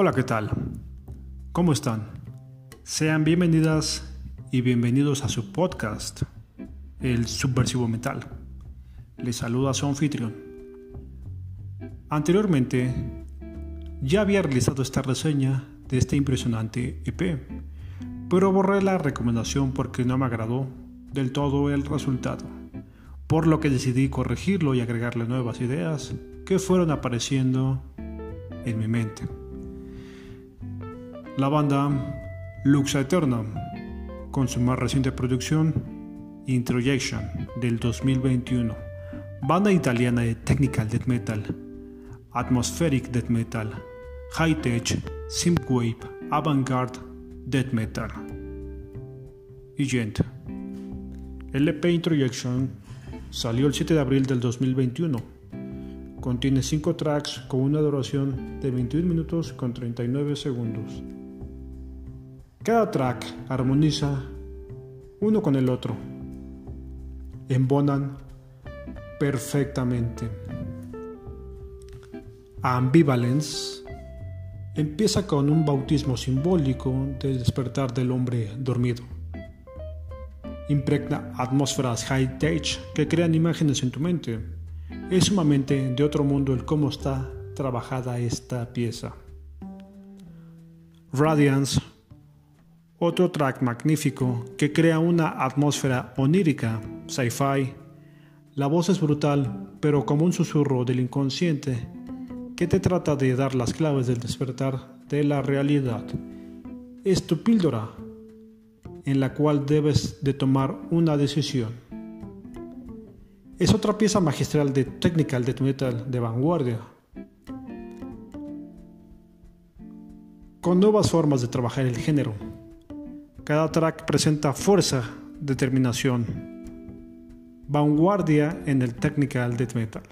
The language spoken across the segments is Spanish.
Hola, ¿qué tal? ¿Cómo están? Sean bienvenidas y bienvenidos a su podcast, El Subversivo Metal. Les saluda su anfitrión. Anteriormente, ya había realizado esta reseña de este impresionante EP, pero borré la recomendación porque no me agradó del todo el resultado, por lo que decidí corregirlo y agregarle nuevas ideas que fueron apareciendo en mi mente. La banda Luxa Eterna, con su más reciente producción Introjection del 2021, banda italiana de technical death metal, atmospheric death metal, high tech, synthwave, avant-garde death metal. Y Gent. El EP Introjection salió el 7 de abril del 2021. Contiene 5 tracks con una duración de 21 minutos con 39 segundos. Cada track armoniza uno con el otro. Embonan perfectamente. Ambivalence empieza con un bautismo simbólico del despertar del hombre dormido. Impregna atmósferas high-tech que crean imágenes en tu mente. Es sumamente de otro mundo el cómo está trabajada esta pieza. Radiance otro track magnífico que crea una atmósfera onírica, sci-fi. La voz es brutal, pero como un susurro del inconsciente que te trata de dar las claves del despertar de la realidad. Es tu píldora en la cual debes de tomar una decisión. Es otra pieza magistral de technical death metal de vanguardia, con nuevas formas de trabajar el género. Cada track presenta fuerza, determinación, vanguardia en el technical death metal.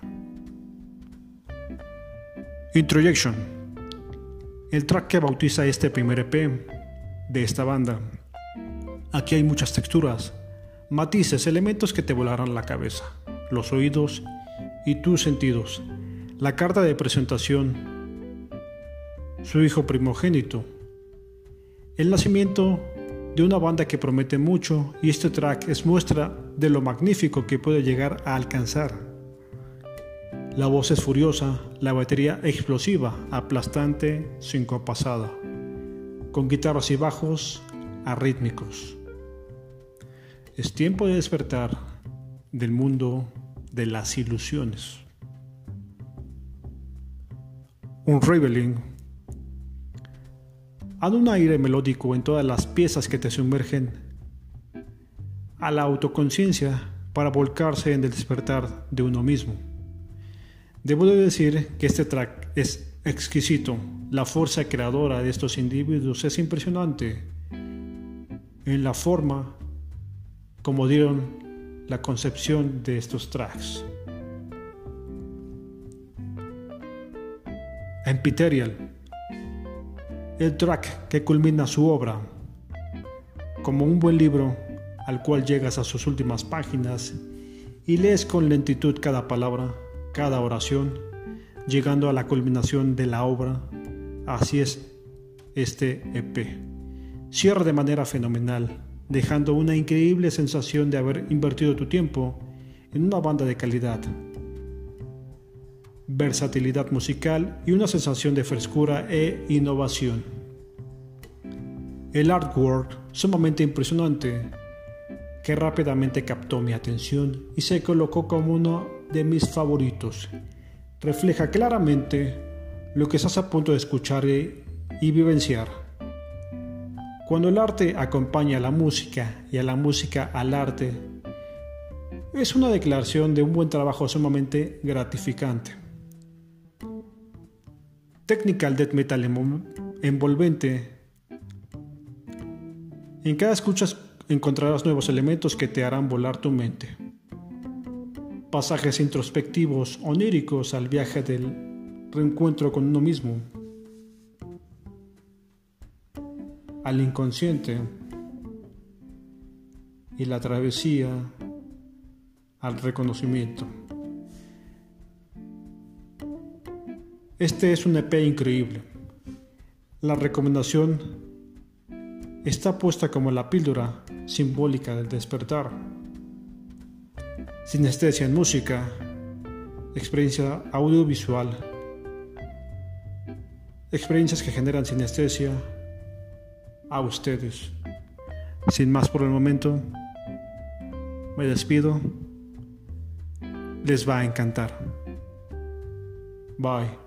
Introjection. El track que bautiza este primer EP de esta banda. Aquí hay muchas texturas, matices, elementos que te volarán la cabeza, los oídos y tus sentidos. La carta de presentación, su hijo primogénito, el nacimiento de una banda que promete mucho y este track es muestra de lo magnífico que puede llegar a alcanzar. La voz es furiosa, la batería explosiva, aplastante, sincopasada, con guitarras y bajos arrítmicos. Es tiempo de despertar del mundo de las ilusiones. Un Reveling Haz un aire melódico en todas las piezas que te sumergen a la autoconciencia para volcarse en el despertar de uno mismo. Debo de decir que este track es exquisito. La fuerza creadora de estos individuos es impresionante en la forma como dieron la concepción de estos tracks. Empyterial el track que culmina su obra, como un buen libro al cual llegas a sus últimas páginas y lees con lentitud cada palabra, cada oración, llegando a la culminación de la obra. Así es este EP. Cierra de manera fenomenal, dejando una increíble sensación de haber invertido tu tiempo en una banda de calidad, versatilidad musical y una sensación de frescura e innovación. El artwork sumamente impresionante que rápidamente captó mi atención y se colocó como uno de mis favoritos. Refleja claramente lo que estás a punto de escuchar y vivenciar. Cuando el arte acompaña a la música y a la música al arte, es una declaración de un buen trabajo sumamente gratificante. Technical Death Metal envolvente. En cada escucha encontrarás nuevos elementos que te harán volar tu mente. Pasajes introspectivos, oníricos al viaje del reencuentro con uno mismo. Al inconsciente y la travesía al reconocimiento. Este es un EP increíble. La recomendación está puesta como la píldora simbólica del despertar. Sinestesia en música, experiencia audiovisual, experiencias que generan sinestesia a ustedes. Sin más por el momento, me despido. Les va a encantar. Bye.